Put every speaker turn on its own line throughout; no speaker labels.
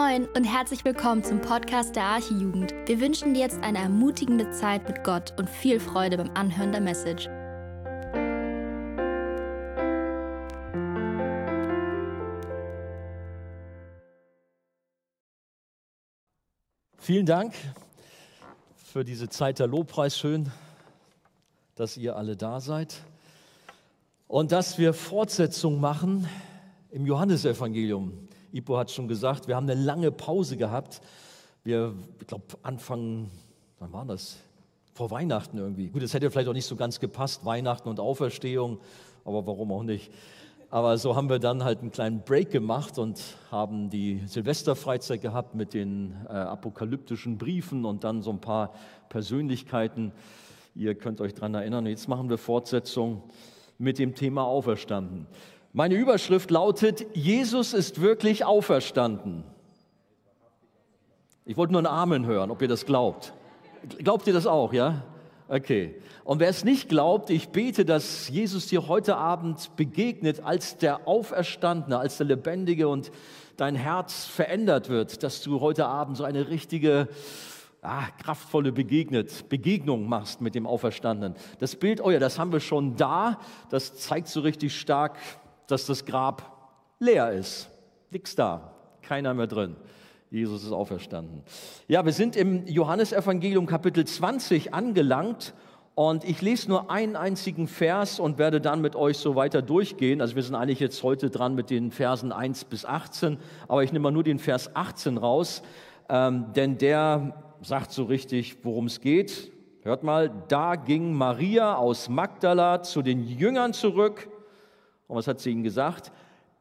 Moin und herzlich willkommen zum Podcast der Archijugend. Wir wünschen dir jetzt eine ermutigende Zeit mit Gott und viel Freude beim Anhören der Message.
Vielen Dank für diese Zeit der Lobpreis. Schön, dass ihr alle da seid. Und dass wir Fortsetzung machen im Johannesevangelium. Ipo hat schon gesagt, wir haben eine lange Pause gehabt. Wir, ich glaube, Anfang, wann war das? Vor Weihnachten irgendwie. Gut, es hätte vielleicht auch nicht so ganz gepasst, Weihnachten und Auferstehung, aber warum auch nicht. Aber so haben wir dann halt einen kleinen Break gemacht und haben die Silvesterfreizeit gehabt mit den äh, apokalyptischen Briefen und dann so ein paar Persönlichkeiten. Ihr könnt euch daran erinnern. Jetzt machen wir Fortsetzung mit dem Thema Auferstanden. Meine Überschrift lautet, Jesus ist wirklich auferstanden. Ich wollte nur einen Amen hören, ob ihr das glaubt. Glaubt ihr das auch, ja? Okay. Und wer es nicht glaubt, ich bete, dass Jesus dir heute Abend begegnet als der Auferstandene, als der Lebendige und dein Herz verändert wird, dass du heute Abend so eine richtige, ah, kraftvolle Begegnet, Begegnung machst mit dem Auferstandenen. Das Bild, oh ja, das haben wir schon da. Das zeigt so richtig stark, dass das Grab leer ist. Nichts da, keiner mehr drin. Jesus ist auferstanden. Ja, wir sind im Johannesevangelium Kapitel 20 angelangt und ich lese nur einen einzigen Vers und werde dann mit euch so weiter durchgehen. Also wir sind eigentlich jetzt heute dran mit den Versen 1 bis 18, aber ich nehme mal nur den Vers 18 raus, ähm, denn der sagt so richtig, worum es geht. Hört mal, da ging Maria aus Magdala zu den Jüngern zurück und was hat sie ihnen gesagt?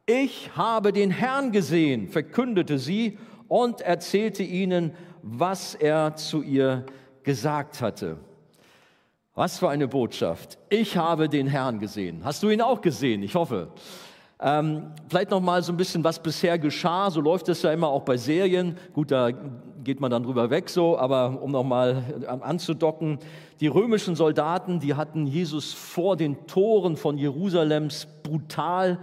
Ich habe den Herrn gesehen, verkündete sie und erzählte ihnen, was er zu ihr gesagt hatte. Was für eine Botschaft. Ich habe den Herrn gesehen. Hast du ihn auch gesehen? Ich hoffe. Ähm, vielleicht noch mal so ein bisschen, was bisher geschah. So läuft es ja immer auch bei Serien. Gut, da geht man dann drüber weg so, aber um noch mal anzudocken. Die römischen Soldaten, die hatten Jesus vor den Toren von Jerusalems brutal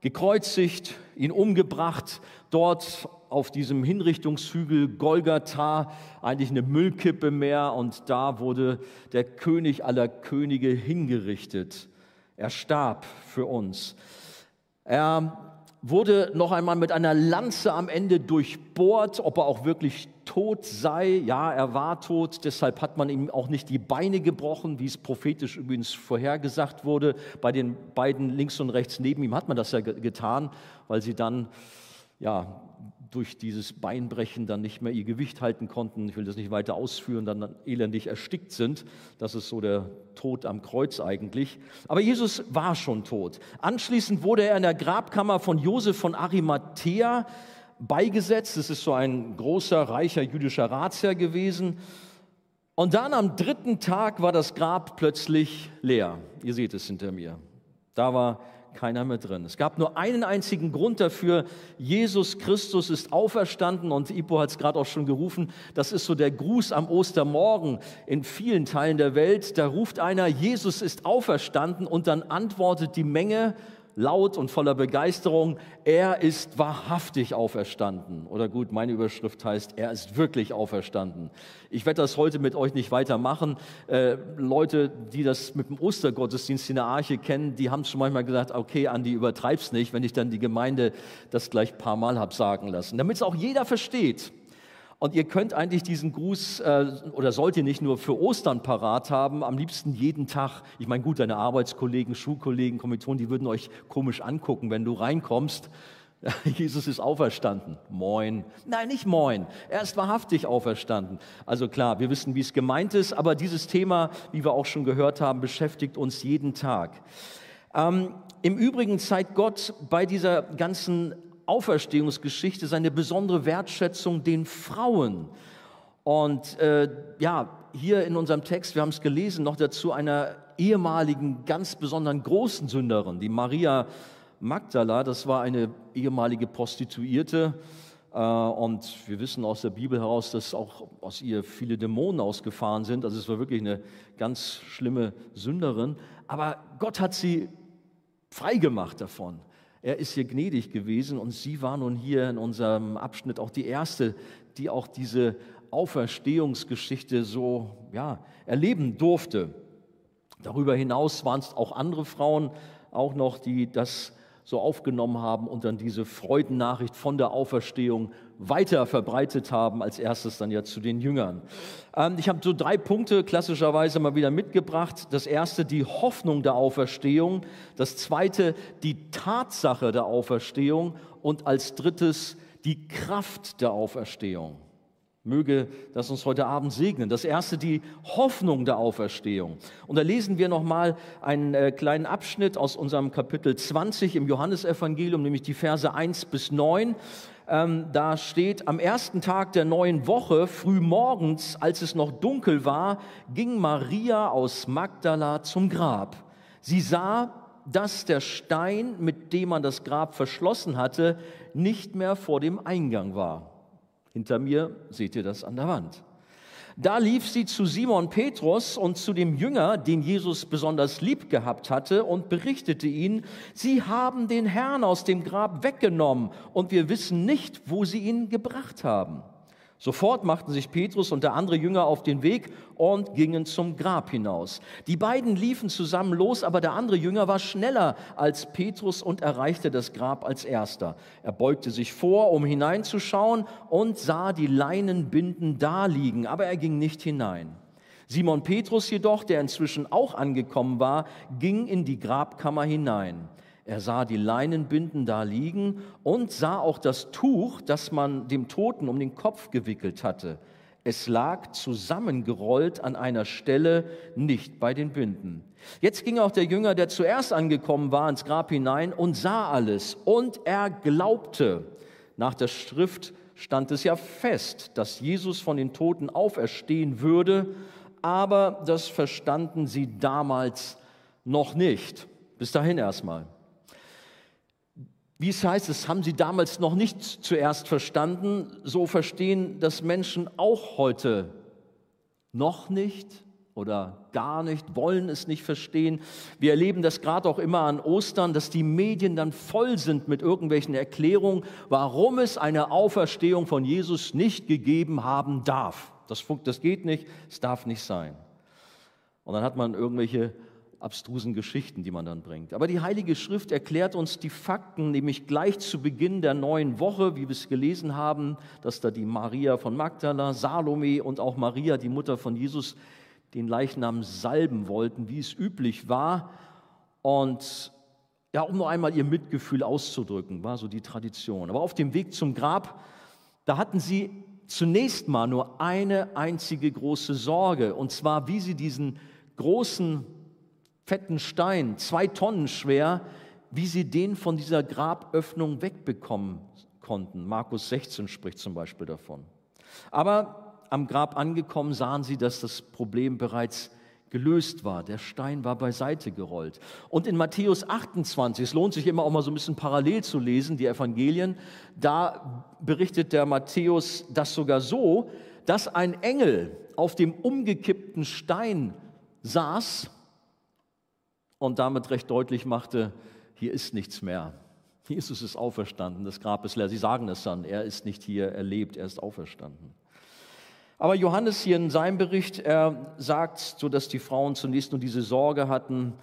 gekreuzigt, ihn umgebracht, dort auf diesem Hinrichtungshügel Golgatha, eigentlich eine Müllkippe mehr, und da wurde der König aller Könige hingerichtet. Er starb für uns. Er wurde noch einmal mit einer Lanze am Ende durchbohrt, ob er auch wirklich tot sei. Ja, er war tot, deshalb hat man ihm auch nicht die Beine gebrochen, wie es prophetisch übrigens vorhergesagt wurde. Bei den beiden links und rechts neben ihm hat man das ja getan, weil sie dann ja, durch dieses Beinbrechen dann nicht mehr ihr Gewicht halten konnten. Ich will das nicht weiter ausführen, dann elendig erstickt sind. Das ist so der Tod am Kreuz eigentlich. Aber Jesus war schon tot. Anschließend wurde er in der Grabkammer von Josef von Arimathea beigesetzt. Das ist so ein großer, reicher jüdischer Ratsherr gewesen. Und dann am dritten Tag war das Grab plötzlich leer. Ihr seht es hinter mir. Da war keiner mehr drin. Es gab nur einen einzigen Grund dafür. Jesus Christus ist auferstanden und Ipo hat es gerade auch schon gerufen. Das ist so der Gruß am Ostermorgen in vielen Teilen der Welt. Da ruft einer, Jesus ist auferstanden und dann antwortet die Menge, laut und voller Begeisterung, er ist wahrhaftig auferstanden. Oder gut, meine Überschrift heißt, er ist wirklich auferstanden. Ich werde das heute mit euch nicht weitermachen. Äh, Leute, die das mit dem Ostergottesdienst in der Arche kennen, die haben schon manchmal gesagt, okay, Andi, übertreib's nicht, wenn ich dann die Gemeinde das gleich paar Mal habe sagen lassen. Damit es auch jeder versteht. Und ihr könnt eigentlich diesen Gruß äh, oder sollt ihr nicht nur für Ostern parat haben, am liebsten jeden Tag. Ich meine, gut, deine Arbeitskollegen, Schulkollegen, Kommilitonen, die würden euch komisch angucken, wenn du reinkommst. Jesus ist auferstanden. Moin. Nein, nicht moin. Er ist wahrhaftig auferstanden. Also klar, wir wissen, wie es gemeint ist, aber dieses Thema, wie wir auch schon gehört haben, beschäftigt uns jeden Tag. Ähm, Im Übrigen zeigt Gott bei dieser ganzen Auferstehungsgeschichte seine besondere Wertschätzung den Frauen. Und äh, ja, hier in unserem Text, wir haben es gelesen, noch dazu einer ehemaligen, ganz besonderen großen Sünderin, die Maria Magdala, das war eine ehemalige Prostituierte. Äh, und wir wissen aus der Bibel heraus, dass auch aus ihr viele Dämonen ausgefahren sind. Also es war wirklich eine ganz schlimme Sünderin. Aber Gott hat sie freigemacht davon. Er ist hier gnädig gewesen und sie war nun hier in unserem Abschnitt auch die erste, die auch diese Auferstehungsgeschichte so ja, erleben durfte. Darüber hinaus waren es auch andere Frauen auch noch, die das so aufgenommen haben und dann diese Freudennachricht von der Auferstehung weiter verbreitet haben, als erstes dann ja zu den Jüngern. Ähm, ich habe so drei Punkte klassischerweise mal wieder mitgebracht. Das erste, die Hoffnung der Auferstehung. Das zweite, die Tatsache der Auferstehung. Und als drittes, die Kraft der Auferstehung. Möge das uns heute Abend segnen. Das erste, die Hoffnung der Auferstehung. Und da lesen wir nochmal einen äh, kleinen Abschnitt aus unserem Kapitel 20 im Johannesevangelium, nämlich die Verse 1 bis 9. Ähm, da steht, am ersten Tag der neuen Woche, früh morgens, als es noch dunkel war, ging Maria aus Magdala zum Grab. Sie sah, dass der Stein, mit dem man das Grab verschlossen hatte, nicht mehr vor dem Eingang war. Hinter mir seht ihr das an der Wand. Da lief sie zu Simon Petrus und zu dem Jünger, den Jesus besonders lieb gehabt hatte, und berichtete ihnen, sie haben den Herrn aus dem Grab weggenommen und wir wissen nicht, wo sie ihn gebracht haben. Sofort machten sich Petrus und der andere Jünger auf den Weg und gingen zum Grab hinaus. Die beiden liefen zusammen los, aber der andere Jünger war schneller als Petrus und erreichte das Grab als erster. Er beugte sich vor, um hineinzuschauen und sah die Leinenbinden daliegen, aber er ging nicht hinein. Simon Petrus jedoch, der inzwischen auch angekommen war, ging in die Grabkammer hinein. Er sah die Leinenbinden da liegen und sah auch das Tuch, das man dem Toten um den Kopf gewickelt hatte. Es lag zusammengerollt an einer Stelle, nicht bei den Binden. Jetzt ging auch der Jünger, der zuerst angekommen war, ins Grab hinein und sah alles. Und er glaubte. Nach der Schrift stand es ja fest, dass Jesus von den Toten auferstehen würde, aber das verstanden sie damals noch nicht. Bis dahin erstmal. Wie es heißt, das haben sie damals noch nicht zuerst verstanden. So verstehen das Menschen auch heute noch nicht oder gar nicht, wollen es nicht verstehen. Wir erleben das gerade auch immer an Ostern, dass die Medien dann voll sind mit irgendwelchen Erklärungen, warum es eine Auferstehung von Jesus nicht gegeben haben darf. Das, das geht nicht, es darf nicht sein. Und dann hat man irgendwelche abstrusen Geschichten, die man dann bringt. Aber die Heilige Schrift erklärt uns die Fakten, nämlich gleich zu Beginn der neuen Woche, wie wir es gelesen haben, dass da die Maria von Magdala, Salome und auch Maria, die Mutter von Jesus, den Leichnam salben wollten, wie es üblich war. Und ja, um noch einmal ihr Mitgefühl auszudrücken, war so die Tradition. Aber auf dem Weg zum Grab, da hatten sie zunächst mal nur eine einzige große Sorge, und zwar, wie sie diesen großen fetten Stein, zwei Tonnen schwer, wie sie den von dieser Graböffnung wegbekommen konnten. Markus 16 spricht zum Beispiel davon. Aber am Grab angekommen sahen sie, dass das Problem bereits gelöst war. Der Stein war beiseite gerollt. Und in Matthäus 28, es lohnt sich immer auch mal so ein bisschen parallel zu lesen, die Evangelien, da berichtet der Matthäus das sogar so, dass ein Engel auf dem umgekippten Stein saß und damit recht deutlich machte, hier ist nichts mehr. Jesus ist auferstanden, das Grab ist leer. Sie sagen es dann, er ist nicht hier, er lebt, er ist auferstanden. Aber Johannes hier in seinem Bericht, er sagt, so dass die Frauen zunächst nur diese Sorge hatten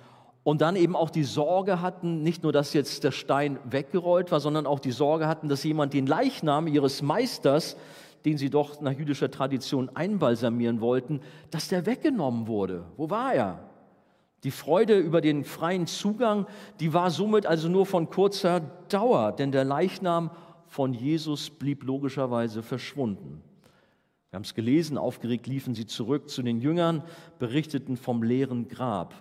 und dann eben auch die Sorge hatten, nicht nur, dass jetzt der Stein weggerollt war, sondern auch die Sorge hatten, dass jemand den Leichnam ihres Meisters, den sie doch nach jüdischer Tradition einbalsamieren wollten, dass der weggenommen wurde. Wo war er? Die Freude über den freien Zugang, die war somit also nur von kurzer Dauer, denn der Leichnam von Jesus blieb logischerweise verschwunden. Wir haben es gelesen, aufgeregt liefen sie zurück zu den Jüngern, berichteten vom leeren Grab.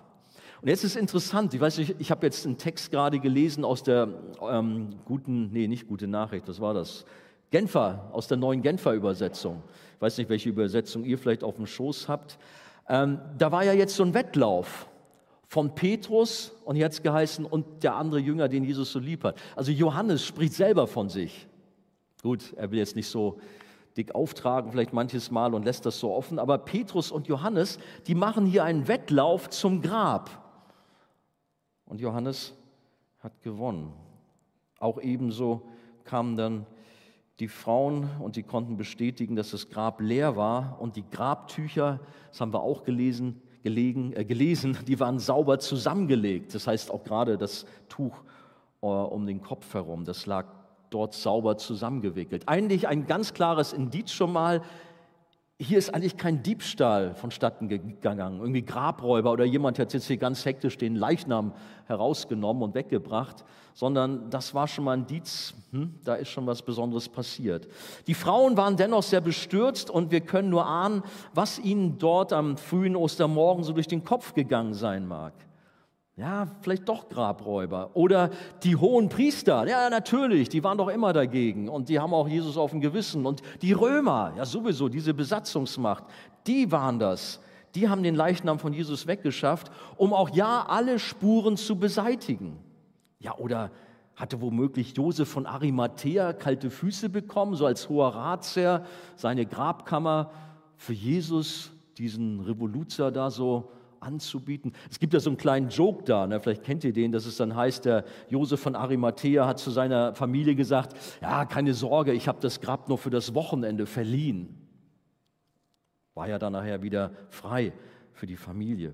Und jetzt ist interessant, ich weiß nicht, ich habe jetzt einen Text gerade gelesen aus der ähm, guten, nee, nicht gute Nachricht, was war das? Genfer, aus der neuen Genfer Übersetzung. Ich weiß nicht, welche Übersetzung ihr vielleicht auf dem Schoß habt. Ähm, da war ja jetzt so ein Wettlauf von Petrus und jetzt geheißen und der andere Jünger, den Jesus so lieb hat. Also Johannes spricht selber von sich. Gut, er will jetzt nicht so dick auftragen, vielleicht manches Mal und lässt das so offen, aber Petrus und Johannes, die machen hier einen Wettlauf zum Grab. Und Johannes hat gewonnen. Auch ebenso kamen dann die Frauen und die konnten bestätigen, dass das Grab leer war und die Grabtücher, das haben wir auch gelesen, gelegen, äh, gelesen, die waren sauber zusammengelegt. Das heißt auch gerade das Tuch äh, um den Kopf herum, das lag dort sauber zusammengewickelt. Eigentlich ein ganz klares Indiz schon mal, hier ist eigentlich kein Diebstahl vonstatten gegangen, irgendwie Grabräuber oder jemand hat jetzt hier ganz hektisch den Leichnam herausgenommen und weggebracht, sondern das war schon mal ein Indiz, hm, da ist schon was Besonderes passiert. Die Frauen waren dennoch sehr bestürzt und wir können nur ahnen, was ihnen dort am frühen Ostermorgen so durch den Kopf gegangen sein mag. Ja, vielleicht doch Grabräuber. Oder die hohen Priester. Ja, natürlich, die waren doch immer dagegen. Und die haben auch Jesus auf dem Gewissen. Und die Römer, ja sowieso, diese Besatzungsmacht, die waren das. Die haben den Leichnam von Jesus weggeschafft, um auch ja alle Spuren zu beseitigen. Ja, oder hatte womöglich Josef von Arimathea kalte Füße bekommen, so als hoher Ratsherr, seine Grabkammer für Jesus, diesen Revoluzer da so anzubieten. Es gibt ja so einen kleinen Joke da, ne? vielleicht kennt ihr den, dass es dann heißt, der Josef von Arimathea hat zu seiner Familie gesagt, ja, keine Sorge, ich habe das Grab nur für das Wochenende verliehen. War ja dann nachher wieder frei für die Familie.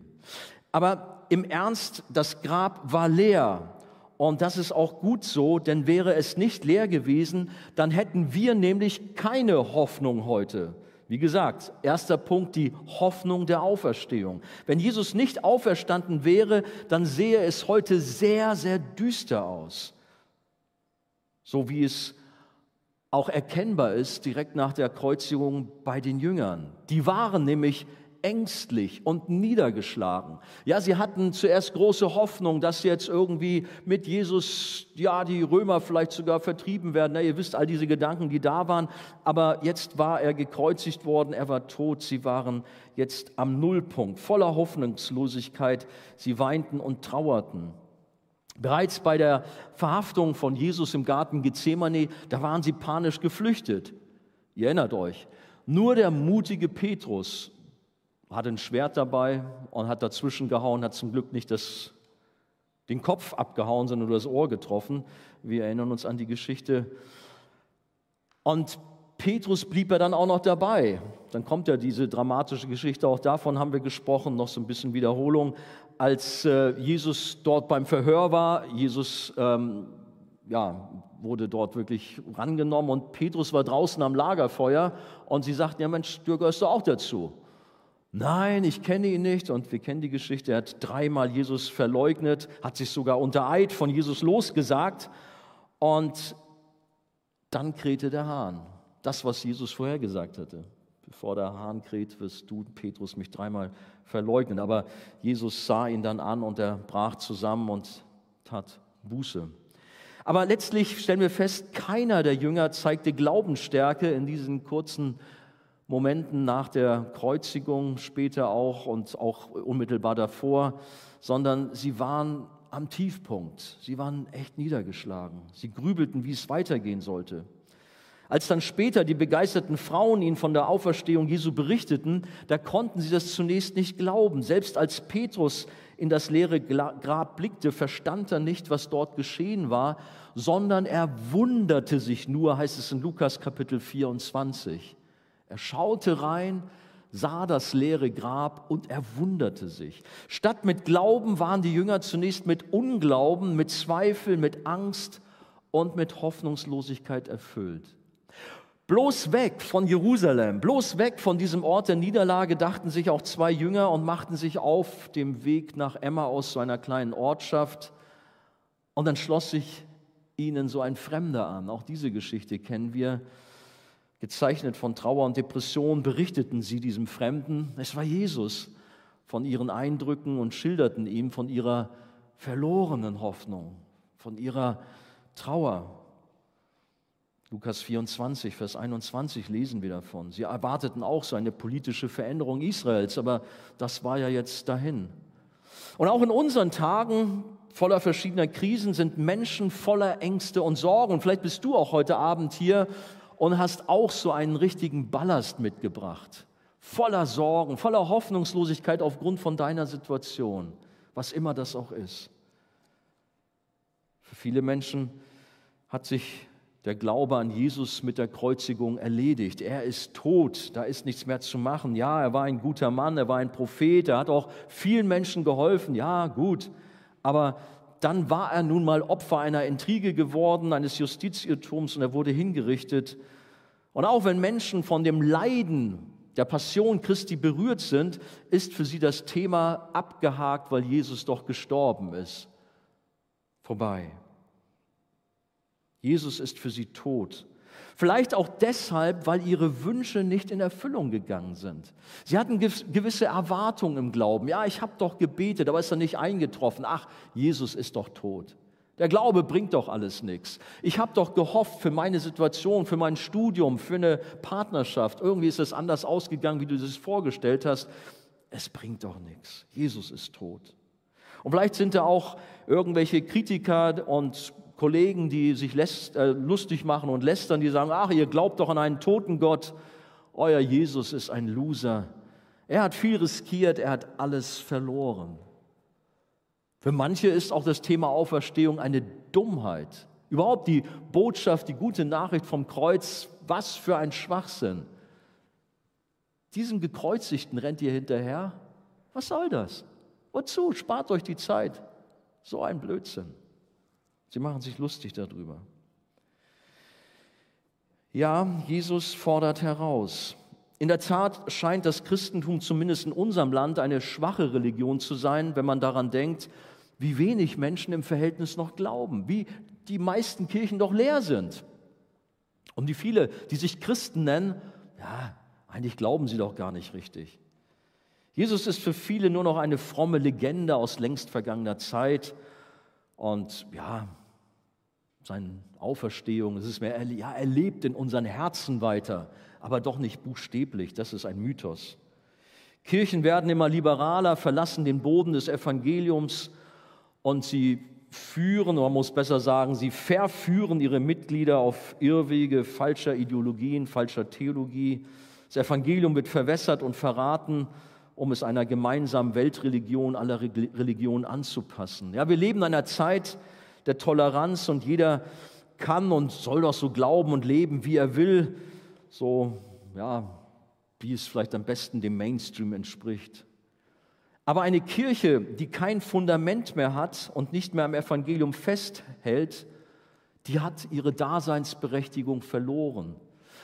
Aber im Ernst, das Grab war leer. Und das ist auch gut so, denn wäre es nicht leer gewesen, dann hätten wir nämlich keine Hoffnung heute. Wie gesagt, erster Punkt, die Hoffnung der Auferstehung. Wenn Jesus nicht auferstanden wäre, dann sähe es heute sehr, sehr düster aus. So wie es auch erkennbar ist direkt nach der Kreuzigung bei den Jüngern. Die waren nämlich ängstlich und niedergeschlagen. Ja, sie hatten zuerst große Hoffnung, dass jetzt irgendwie mit Jesus, ja, die Römer vielleicht sogar vertrieben werden. Ja, ihr wisst all diese Gedanken, die da waren. Aber jetzt war er gekreuzigt worden, er war tot. Sie waren jetzt am Nullpunkt, voller Hoffnungslosigkeit. Sie weinten und trauerten. Bereits bei der Verhaftung von Jesus im Garten Gethsemane, da waren sie panisch geflüchtet. Ihr erinnert euch. Nur der mutige Petrus hatte ein Schwert dabei und hat dazwischen gehauen, hat zum Glück nicht das, den Kopf abgehauen, sondern nur das Ohr getroffen. Wir erinnern uns an die Geschichte. Und Petrus blieb er dann auch noch dabei. Dann kommt ja diese dramatische Geschichte, auch davon haben wir gesprochen, noch so ein bisschen Wiederholung. Als äh, Jesus dort beim Verhör war, Jesus ähm, ja, wurde dort wirklich rangenommen und Petrus war draußen am Lagerfeuer und sie sagten, ja Mensch, du gehörst doch auch dazu. Nein, ich kenne ihn nicht. Und wir kennen die Geschichte. Er hat dreimal Jesus verleugnet, hat sich sogar unter Eid von Jesus losgesagt. Und dann krähte der Hahn. Das, was Jesus vorher gesagt hatte. Bevor der Hahn kräht, wirst du, Petrus, mich dreimal verleugnen. Aber Jesus sah ihn dann an und er brach zusammen und tat Buße. Aber letztlich stellen wir fest, keiner der Jünger zeigte Glaubensstärke in diesen kurzen Momenten nach der Kreuzigung, später auch und auch unmittelbar davor, sondern sie waren am Tiefpunkt. Sie waren echt niedergeschlagen. Sie grübelten, wie es weitergehen sollte. Als dann später die begeisterten Frauen ihnen von der Auferstehung Jesu berichteten, da konnten sie das zunächst nicht glauben. Selbst als Petrus in das leere Grab blickte, verstand er nicht, was dort geschehen war, sondern er wunderte sich nur, heißt es in Lukas Kapitel 24. Er schaute rein, sah das leere Grab und er wunderte sich. Statt mit Glauben waren die Jünger zunächst mit Unglauben, mit Zweifel, mit Angst und mit Hoffnungslosigkeit erfüllt. Bloß weg von Jerusalem, bloß weg von diesem Ort der Niederlage dachten sich auch zwei Jünger und machten sich auf dem Weg nach Emma aus so einer kleinen Ortschaft. Und dann schloss sich ihnen so ein Fremder an. Auch diese Geschichte kennen wir. Gezeichnet von Trauer und Depression berichteten sie diesem Fremden, es war Jesus, von ihren Eindrücken und schilderten ihm von ihrer verlorenen Hoffnung, von ihrer Trauer. Lukas 24, Vers 21 lesen wir davon. Sie erwarteten auch so eine politische Veränderung Israels, aber das war ja jetzt dahin. Und auch in unseren Tagen voller verschiedener Krisen sind Menschen voller Ängste und Sorgen. vielleicht bist du auch heute Abend hier und hast auch so einen richtigen Ballast mitgebracht. Voller Sorgen, voller Hoffnungslosigkeit aufgrund von deiner Situation, was immer das auch ist. Für viele Menschen hat sich der Glaube an Jesus mit der Kreuzigung erledigt. Er ist tot, da ist nichts mehr zu machen. Ja, er war ein guter Mann, er war ein Prophet, er hat auch vielen Menschen geholfen. Ja, gut. Aber dann war er nun mal Opfer einer Intrige geworden, eines Justizirrtums und er wurde hingerichtet. Und auch wenn Menschen von dem Leiden der Passion Christi berührt sind, ist für sie das Thema abgehakt, weil Jesus doch gestorben ist. Vorbei. Jesus ist für sie tot. Vielleicht auch deshalb, weil ihre Wünsche nicht in Erfüllung gegangen sind. Sie hatten gewisse Erwartungen im Glauben. Ja, ich habe doch gebetet, aber ist er nicht eingetroffen. Ach, Jesus ist doch tot. Der Glaube bringt doch alles nichts. Ich habe doch gehofft für meine Situation, für mein Studium, für eine Partnerschaft. Irgendwie ist es anders ausgegangen, wie du es vorgestellt hast. Es bringt doch nichts. Jesus ist tot. Und vielleicht sind da auch irgendwelche Kritiker und Kollegen, die sich lässt, äh, lustig machen und lästern, die sagen, ach, ihr glaubt doch an einen toten Gott. Euer Jesus ist ein Loser. Er hat viel riskiert, er hat alles verloren. Für manche ist auch das Thema Auferstehung eine Dummheit. Überhaupt die Botschaft, die gute Nachricht vom Kreuz, was für ein Schwachsinn. Diesen Gekreuzigten rennt ihr hinterher? Was soll das? Wozu? Spart euch die Zeit. So ein Blödsinn. Sie machen sich lustig darüber. Ja, Jesus fordert heraus. In der Tat scheint das Christentum zumindest in unserem Land eine schwache Religion zu sein, wenn man daran denkt, wie wenig Menschen im Verhältnis noch glauben, wie die meisten Kirchen doch leer sind. Und wie viele, die sich Christen nennen, ja, eigentlich glauben sie doch gar nicht richtig. Jesus ist für viele nur noch eine fromme Legende aus längst vergangener Zeit. Und ja, seine Auferstehung, es ist mehr, ja, er lebt in unseren Herzen weiter, aber doch nicht buchstäblich. Das ist ein Mythos. Kirchen werden immer liberaler, verlassen den Boden des Evangeliums und sie führen, oder man muss besser sagen, sie verführen ihre Mitglieder auf Irrwege falscher Ideologien, falscher Theologie. Das Evangelium wird verwässert und verraten um es einer gemeinsamen Weltreligion aller Religionen anzupassen. Ja, wir leben in einer Zeit der Toleranz und jeder kann und soll doch so glauben und leben, wie er will, so ja, wie es vielleicht am besten dem Mainstream entspricht. Aber eine Kirche, die kein Fundament mehr hat und nicht mehr am Evangelium festhält, die hat ihre Daseinsberechtigung verloren.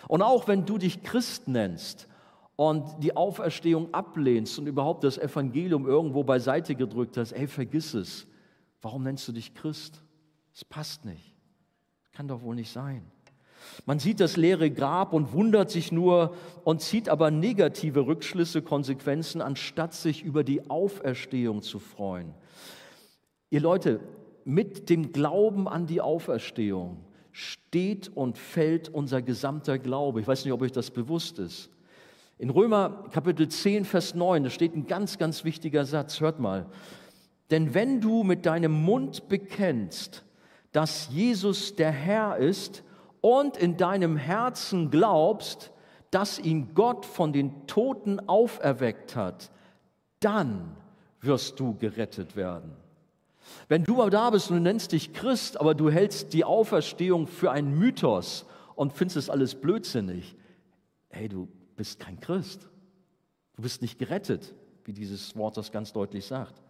Und auch wenn du dich Christ nennst und die Auferstehung ablehnst und überhaupt das Evangelium irgendwo beiseite gedrückt hast, ey, vergiss es. Warum nennst du dich Christ? Es passt nicht. Kann doch wohl nicht sein. Man sieht das leere Grab und wundert sich nur und zieht aber negative Rückschlüsse, Konsequenzen, anstatt sich über die Auferstehung zu freuen. Ihr Leute, mit dem Glauben an die Auferstehung steht und fällt unser gesamter Glaube. Ich weiß nicht, ob euch das bewusst ist. In Römer Kapitel 10, Vers 9, da steht ein ganz, ganz wichtiger Satz. Hört mal. Denn wenn du mit deinem Mund bekennst, dass Jesus der Herr ist und in deinem Herzen glaubst, dass ihn Gott von den Toten auferweckt hat, dann wirst du gerettet werden. Wenn du aber da bist und du nennst dich Christ, aber du hältst die Auferstehung für einen Mythos und findest es alles blödsinnig, hey, du bist kein Christ. Du bist nicht gerettet, wie dieses Wort das ganz deutlich sagt.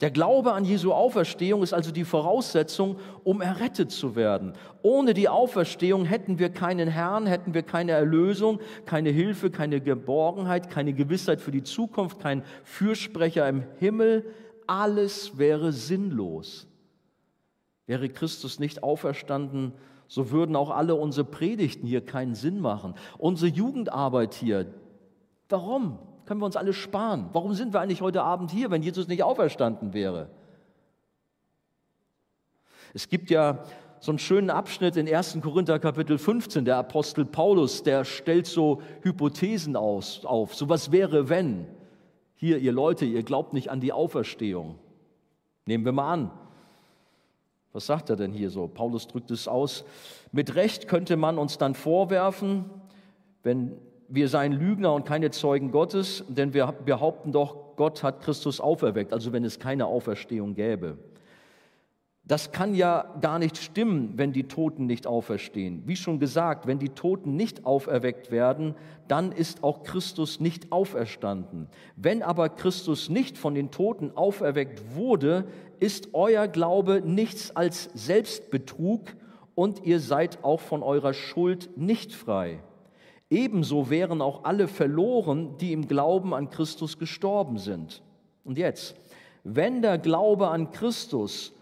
Der Glaube an Jesu Auferstehung ist also die Voraussetzung, um errettet zu werden. Ohne die Auferstehung hätten wir keinen Herrn, hätten wir keine Erlösung, keine Hilfe, keine Geborgenheit, keine Gewissheit für die Zukunft, kein Fürsprecher im Himmel. Alles wäre sinnlos. Wäre Christus nicht auferstanden, so würden auch alle unsere Predigten hier keinen Sinn machen. Unsere Jugendarbeit hier, warum? Können wir uns alle sparen? Warum sind wir eigentlich heute Abend hier, wenn Jesus nicht auferstanden wäre? Es gibt ja so einen schönen Abschnitt in 1. Korinther Kapitel 15, der Apostel Paulus, der stellt so Hypothesen aus, auf. So was wäre, wenn? Hier, ihr Leute, ihr glaubt nicht an die Auferstehung. Nehmen wir mal an. Was sagt er denn hier so? Paulus drückt es aus. Mit Recht könnte man uns dann vorwerfen, wenn wir seien Lügner und keine Zeugen Gottes, denn wir behaupten doch, Gott hat Christus auferweckt, also wenn es keine Auferstehung gäbe. Das kann ja gar nicht stimmen, wenn die Toten nicht auferstehen. Wie schon gesagt, wenn die Toten nicht auferweckt werden, dann ist auch Christus nicht auferstanden. Wenn aber Christus nicht von den Toten auferweckt wurde, ist euer Glaube nichts als Selbstbetrug und ihr seid auch von eurer Schuld nicht frei. Ebenso wären auch alle verloren, die im Glauben an Christus gestorben sind. Und jetzt, wenn der Glaube an Christus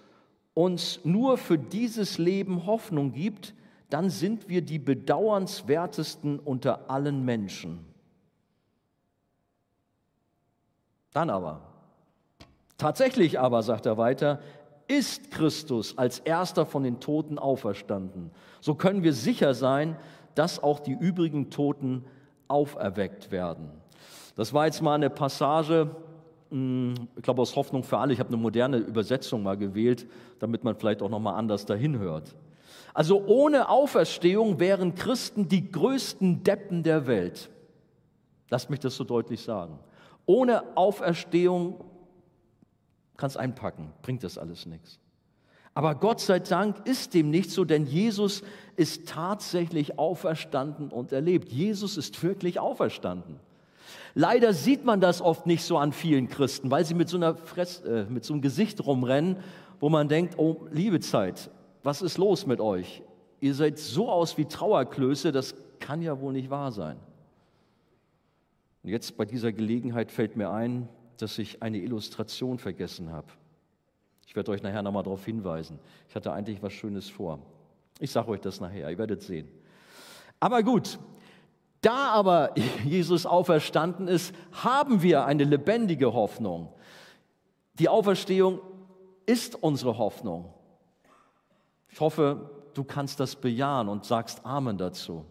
uns nur für dieses Leben Hoffnung gibt, dann sind wir die bedauernswertesten unter allen Menschen. Dann aber, tatsächlich aber, sagt er weiter, ist Christus als erster von den Toten auferstanden. So können wir sicher sein, dass auch die übrigen Toten auferweckt werden. Das war jetzt mal eine Passage ich glaube aus Hoffnung für alle, ich habe eine moderne Übersetzung mal gewählt, damit man vielleicht auch nochmal anders dahin hört. Also ohne Auferstehung wären Christen die größten Deppen der Welt. Lasst mich das so deutlich sagen. Ohne Auferstehung kannst einpacken, bringt das alles nichts. Aber Gott sei Dank ist dem nicht so, denn Jesus ist tatsächlich auferstanden und erlebt. Jesus ist wirklich auferstanden. Leider sieht man das oft nicht so an vielen Christen, weil sie mit so, einer Fress, äh, mit so einem Gesicht rumrennen, wo man denkt, oh, liebe Zeit, was ist los mit euch? Ihr seid so aus wie Trauerklöße, das kann ja wohl nicht wahr sein. Und jetzt bei dieser Gelegenheit fällt mir ein, dass ich eine Illustration vergessen habe. Ich werde euch nachher nochmal darauf hinweisen. Ich hatte eigentlich was Schönes vor. Ich sage euch das nachher, ihr werdet sehen. Aber gut, da aber Jesus auferstanden ist, haben wir eine lebendige Hoffnung. Die Auferstehung ist unsere Hoffnung. Ich hoffe, du kannst das bejahen und sagst Amen dazu.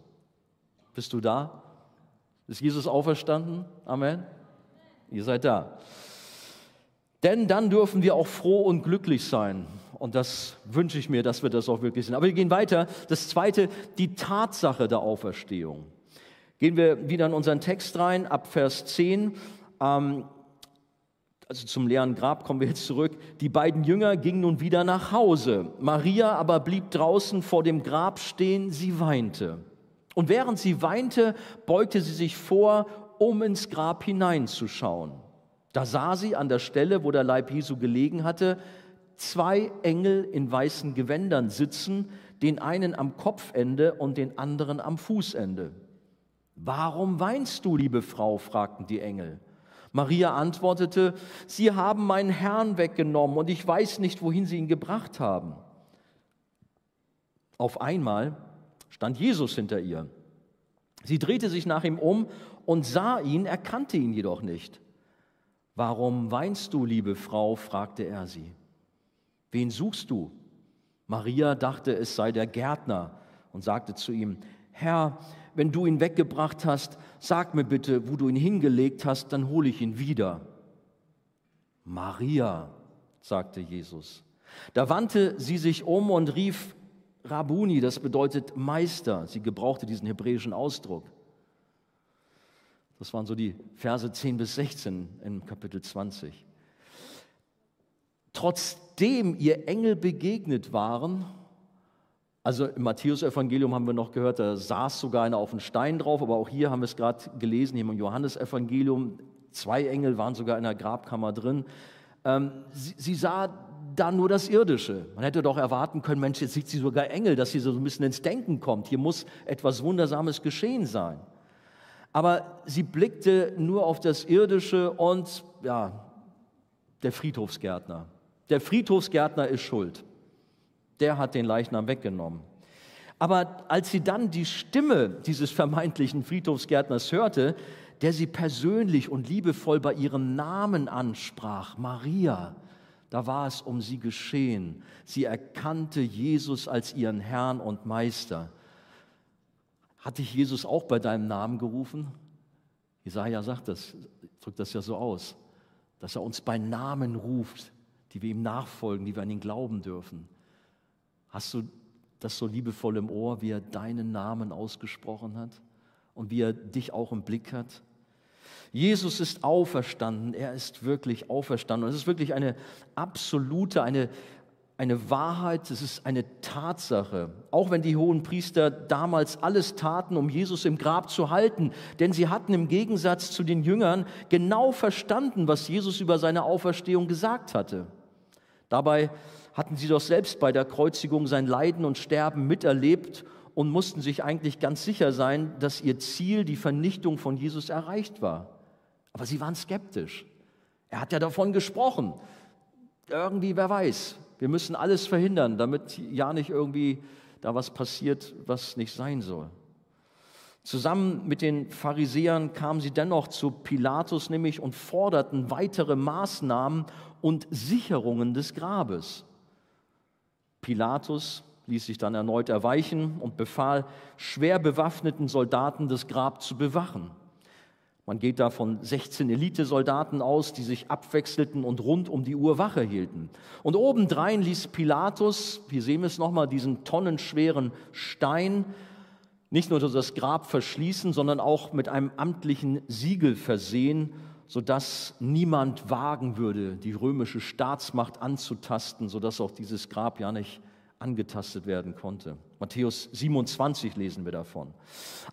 Bist du da? Ist Jesus auferstanden? Amen. Ihr seid da. Denn dann dürfen wir auch froh und glücklich sein. Und das wünsche ich mir, dass wir das auch wirklich sind. Aber wir gehen weiter. Das zweite, die Tatsache der Auferstehung. Gehen wir wieder in unseren Text rein, ab Vers 10. Ähm, also zum leeren Grab kommen wir jetzt zurück. Die beiden Jünger gingen nun wieder nach Hause. Maria aber blieb draußen vor dem Grab stehen, sie weinte. Und während sie weinte, beugte sie sich vor, um ins Grab hineinzuschauen. Da sah sie an der Stelle, wo der Leib Jesu gelegen hatte, zwei Engel in weißen Gewändern sitzen, den einen am Kopfende und den anderen am Fußende. Warum weinst du, liebe Frau? fragten die Engel. Maria antwortete, Sie haben meinen Herrn weggenommen und ich weiß nicht, wohin Sie ihn gebracht haben. Auf einmal stand Jesus hinter ihr. Sie drehte sich nach ihm um und sah ihn, erkannte ihn jedoch nicht. Warum weinst du, liebe Frau? fragte er sie. Wen suchst du? Maria dachte, es sei der Gärtner und sagte zu ihm, Herr, wenn du ihn weggebracht hast, sag mir bitte, wo du ihn hingelegt hast, dann hole ich ihn wieder. Maria, sagte Jesus. Da wandte sie sich um und rief Rabuni, das bedeutet Meister. Sie gebrauchte diesen hebräischen Ausdruck. Das waren so die Verse 10 bis 16 im Kapitel 20. Trotzdem ihr Engel begegnet waren, also im Matthäus-Evangelium haben wir noch gehört, da saß sogar einer auf einem Stein drauf, aber auch hier haben wir es gerade gelesen, hier im Johannesevangelium, zwei Engel waren sogar in der Grabkammer drin. Ähm, sie, sie, sah da nur das Irdische. Man hätte doch erwarten können, Mensch, jetzt sieht sie sogar Engel, dass sie so ein bisschen ins Denken kommt. Hier muss etwas Wundersames geschehen sein. Aber sie blickte nur auf das Irdische und ja, der Friedhofsgärtner. Der Friedhofsgärtner ist schuld der hat den Leichnam weggenommen. Aber als sie dann die Stimme dieses vermeintlichen Friedhofsgärtners hörte, der sie persönlich und liebevoll bei ihrem Namen ansprach, Maria, da war es um sie geschehen. Sie erkannte Jesus als ihren Herrn und Meister. Hat dich Jesus auch bei deinem Namen gerufen? Jesaja sagt das, drückt das ja so aus, dass er uns bei Namen ruft, die wir ihm nachfolgen, die wir an ihn glauben dürfen. Hast du das so liebevoll im Ohr, wie er deinen Namen ausgesprochen hat und wie er dich auch im Blick hat? Jesus ist auferstanden, er ist wirklich auferstanden. Und es ist wirklich eine absolute, eine eine Wahrheit, es ist eine Tatsache. Auch wenn die hohen Priester damals alles taten, um Jesus im Grab zu halten, denn sie hatten im Gegensatz zu den Jüngern genau verstanden, was Jesus über seine Auferstehung gesagt hatte. Dabei hatten sie doch selbst bei der Kreuzigung sein Leiden und Sterben miterlebt und mussten sich eigentlich ganz sicher sein, dass ihr Ziel, die Vernichtung von Jesus, erreicht war. Aber sie waren skeptisch. Er hat ja davon gesprochen. Irgendwie, wer weiß, wir müssen alles verhindern, damit ja nicht irgendwie da was passiert, was nicht sein soll. Zusammen mit den Pharisäern kamen sie dennoch zu Pilatus nämlich und forderten weitere Maßnahmen und Sicherungen des Grabes. Pilatus ließ sich dann erneut erweichen und befahl, schwer bewaffneten Soldaten das Grab zu bewachen. Man geht da von 16 Elitesoldaten aus, die sich abwechselten und rund um die Uhr Wache hielten. Und obendrein ließ Pilatus, hier sehen wir es nochmal, diesen tonnenschweren Stein nicht nur das Grab verschließen, sondern auch mit einem amtlichen Siegel versehen, sodass niemand wagen würde, die römische Staatsmacht anzutasten, sodass auch dieses Grab ja nicht angetastet werden konnte. Matthäus 27 lesen wir davon.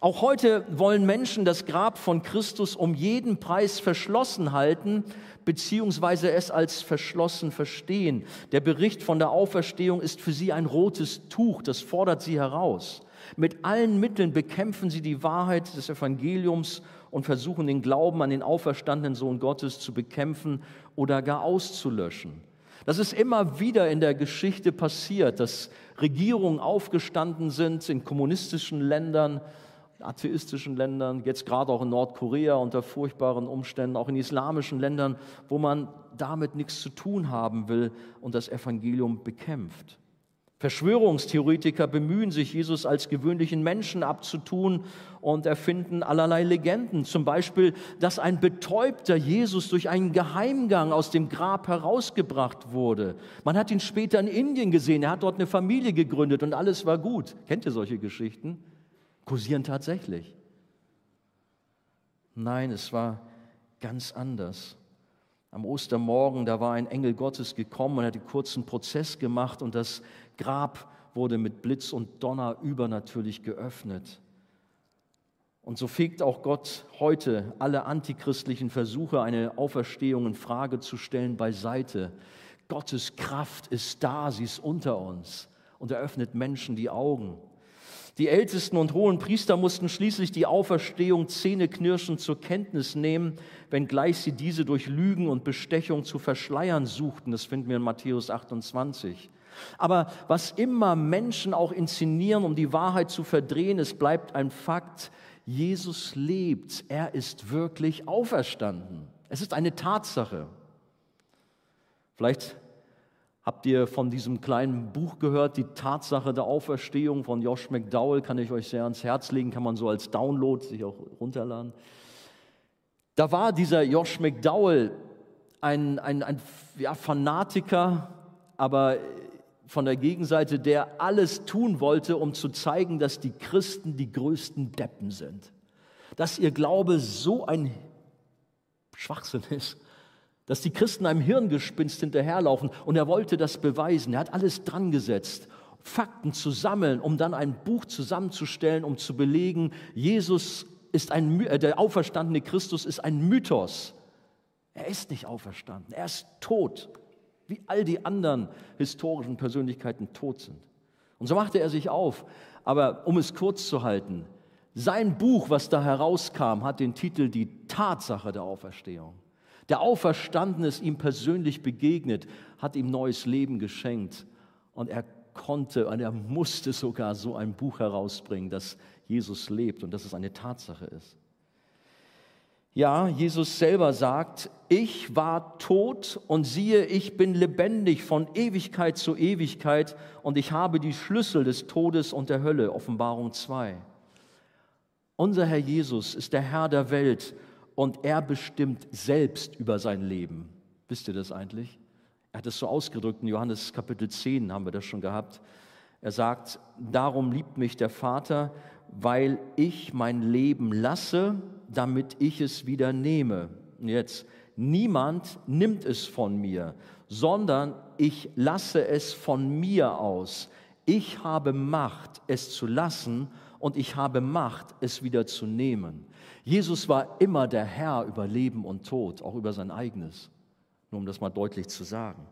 Auch heute wollen Menschen das Grab von Christus um jeden Preis verschlossen halten, beziehungsweise es als verschlossen verstehen. Der Bericht von der Auferstehung ist für sie ein rotes Tuch, das fordert sie heraus. Mit allen Mitteln bekämpfen sie die Wahrheit des Evangeliums und versuchen den Glauben an den auferstandenen Sohn Gottes zu bekämpfen oder gar auszulöschen. Das ist immer wieder in der Geschichte passiert, dass Regierungen aufgestanden sind in kommunistischen Ländern, atheistischen Ländern, jetzt gerade auch in Nordkorea unter furchtbaren Umständen, auch in islamischen Ländern, wo man damit nichts zu tun haben will und das Evangelium bekämpft. Verschwörungstheoretiker bemühen sich, Jesus als gewöhnlichen Menschen abzutun und erfinden allerlei Legenden. Zum Beispiel, dass ein betäubter Jesus durch einen Geheimgang aus dem Grab herausgebracht wurde. Man hat ihn später in Indien gesehen. Er hat dort eine Familie gegründet und alles war gut. Kennt ihr solche Geschichten? Kursieren tatsächlich. Nein, es war ganz anders. Am Ostermorgen, da war ein Engel Gottes gekommen und hat einen kurzen Prozess gemacht und das Grab wurde mit Blitz und Donner übernatürlich geöffnet. Und so fegt auch Gott heute alle antichristlichen Versuche, eine Auferstehung in Frage zu stellen, beiseite. Gottes Kraft ist da, sie ist unter uns und eröffnet Menschen die Augen. Die Ältesten und hohen Priester mussten schließlich die Auferstehung zähneknirschend zur Kenntnis nehmen, wenngleich sie diese durch Lügen und Bestechung zu verschleiern suchten. Das finden wir in Matthäus 28. Aber was immer Menschen auch inszenieren, um die Wahrheit zu verdrehen, es bleibt ein Fakt, Jesus lebt, er ist wirklich auferstanden. Es ist eine Tatsache. Vielleicht habt ihr von diesem kleinen Buch gehört, die Tatsache der Auferstehung von Josh McDowell, kann ich euch sehr ans Herz legen, kann man so als Download sich auch runterladen. Da war dieser Josh McDowell ein, ein, ein ja, Fanatiker, aber von der Gegenseite, der alles tun wollte, um zu zeigen, dass die Christen die größten Deppen sind. Dass ihr Glaube so ein Schwachsinn ist, dass die Christen einem Hirngespinst hinterherlaufen. Und er wollte das beweisen. Er hat alles dran gesetzt, Fakten zu sammeln, um dann ein Buch zusammenzustellen, um zu belegen, Jesus ist ein, äh, der auferstandene Christus ist ein Mythos. Er ist nicht auferstanden, er ist tot wie all die anderen historischen Persönlichkeiten tot sind. Und so machte er sich auf. Aber um es kurz zu halten, sein Buch, was da herauskam, hat den Titel Die Tatsache der Auferstehung. Der Auferstandene ist ihm persönlich begegnet, hat ihm neues Leben geschenkt. Und er konnte und er musste sogar so ein Buch herausbringen, dass Jesus lebt und dass es eine Tatsache ist. Ja, Jesus selber sagt, ich war tot und siehe, ich bin lebendig von Ewigkeit zu Ewigkeit und ich habe die Schlüssel des Todes und der Hölle, Offenbarung 2. Unser Herr Jesus ist der Herr der Welt und er bestimmt selbst über sein Leben. Wisst ihr das eigentlich? Er hat es so ausgedrückt, in Johannes Kapitel 10 haben wir das schon gehabt. Er sagt, darum liebt mich der Vater, weil ich mein Leben lasse, damit ich es wieder nehme. Jetzt, niemand nimmt es von mir, sondern ich lasse es von mir aus. Ich habe Macht, es zu lassen und ich habe Macht, es wieder zu nehmen. Jesus war immer der Herr über Leben und Tod, auch über sein eigenes, nur um das mal deutlich zu sagen.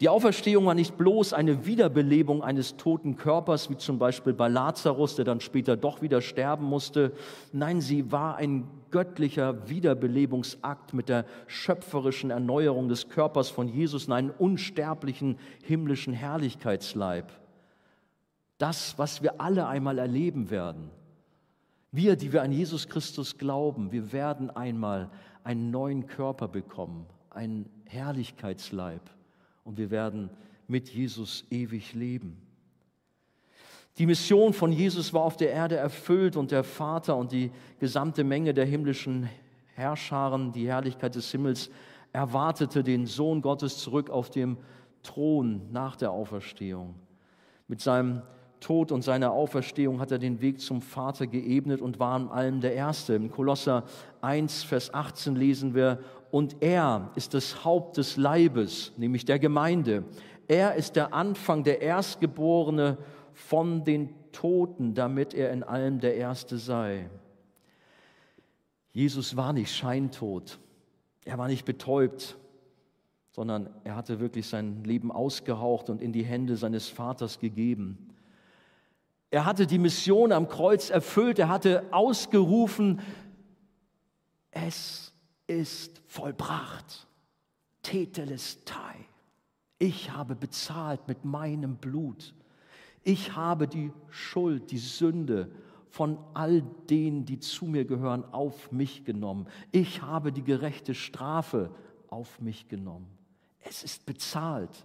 Die Auferstehung war nicht bloß eine Wiederbelebung eines toten Körpers, wie zum Beispiel bei Lazarus, der dann später doch wieder sterben musste. Nein, sie war ein göttlicher Wiederbelebungsakt mit der schöpferischen Erneuerung des Körpers von Jesus in einen unsterblichen himmlischen Herrlichkeitsleib. Das, was wir alle einmal erleben werden. Wir, die wir an Jesus Christus glauben, wir werden einmal einen neuen Körper bekommen, einen Herrlichkeitsleib und wir werden mit Jesus ewig leben. Die Mission von Jesus war auf der Erde erfüllt und der Vater und die gesamte Menge der himmlischen Herrscharen, die Herrlichkeit des Himmels, erwartete den Sohn Gottes zurück auf dem Thron nach der Auferstehung. Mit seinem Tod und seiner Auferstehung hat er den Weg zum Vater geebnet und war in allem der Erste. Im Kolosser 1, Vers 18 lesen wir, und er ist das Haupt des Leibes, nämlich der Gemeinde. Er ist der Anfang, der Erstgeborene von den Toten, damit er in allem der Erste sei. Jesus war nicht scheintot, er war nicht betäubt, sondern er hatte wirklich sein Leben ausgehaucht und in die Hände seines Vaters gegeben. Er hatte die Mission am Kreuz erfüllt, er hatte ausgerufen, es ist vollbracht. Tetelestai. Ich habe bezahlt mit meinem Blut. Ich habe die Schuld, die Sünde von all denen, die zu mir gehören, auf mich genommen. Ich habe die gerechte Strafe auf mich genommen. Es ist bezahlt.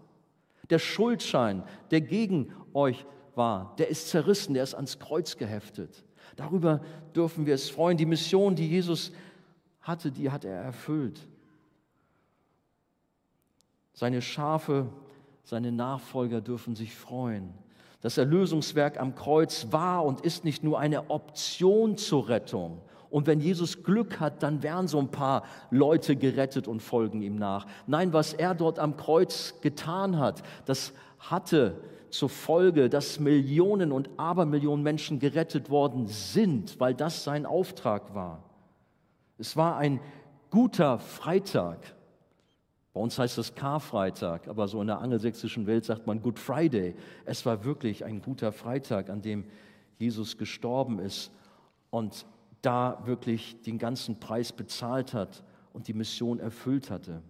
Der Schuldschein, der gegen euch war, der ist zerrissen, der ist ans Kreuz geheftet. Darüber dürfen wir es freuen. Die Mission, die Jesus hatte, die hat er erfüllt. Seine Schafe, seine Nachfolger dürfen sich freuen. Das Erlösungswerk am Kreuz war und ist nicht nur eine Option zur Rettung. Und wenn Jesus Glück hat, dann werden so ein paar Leute gerettet und folgen ihm nach. Nein, was er dort am Kreuz getan hat, das hatte zur Folge, dass Millionen und Abermillionen Menschen gerettet worden sind, weil das sein Auftrag war. Es war ein guter Freitag. Bei uns heißt das Karfreitag, aber so in der angelsächsischen Welt sagt man Good Friday. Es war wirklich ein guter Freitag, an dem Jesus gestorben ist und da wirklich den ganzen Preis bezahlt hat und die Mission erfüllt hatte.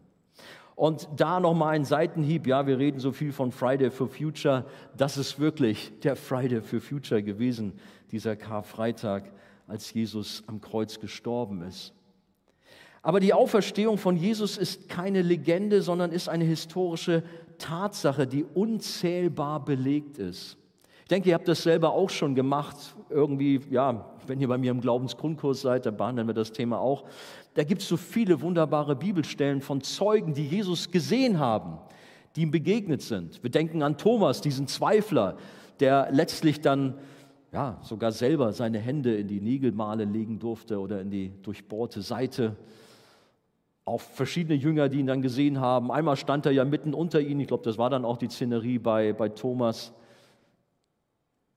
Und da nochmal ein Seitenhieb, ja, wir reden so viel von Friday for Future, das ist wirklich der Friday for Future gewesen, dieser Karfreitag, als Jesus am Kreuz gestorben ist. Aber die Auferstehung von Jesus ist keine Legende, sondern ist eine historische Tatsache, die unzählbar belegt ist. Ich denke, ihr habt das selber auch schon gemacht. Irgendwie, ja, wenn ihr bei mir im Glaubensgrundkurs seid, dann behandeln wir das Thema auch. Da gibt es so viele wunderbare Bibelstellen von Zeugen, die Jesus gesehen haben, die ihm begegnet sind. Wir denken an Thomas, diesen Zweifler, der letztlich dann ja, sogar selber seine Hände in die Nägelmale legen durfte oder in die durchbohrte Seite auf verschiedene Jünger, die ihn dann gesehen haben. Einmal stand er ja mitten unter ihnen, ich glaube, das war dann auch die Szenerie bei, bei Thomas.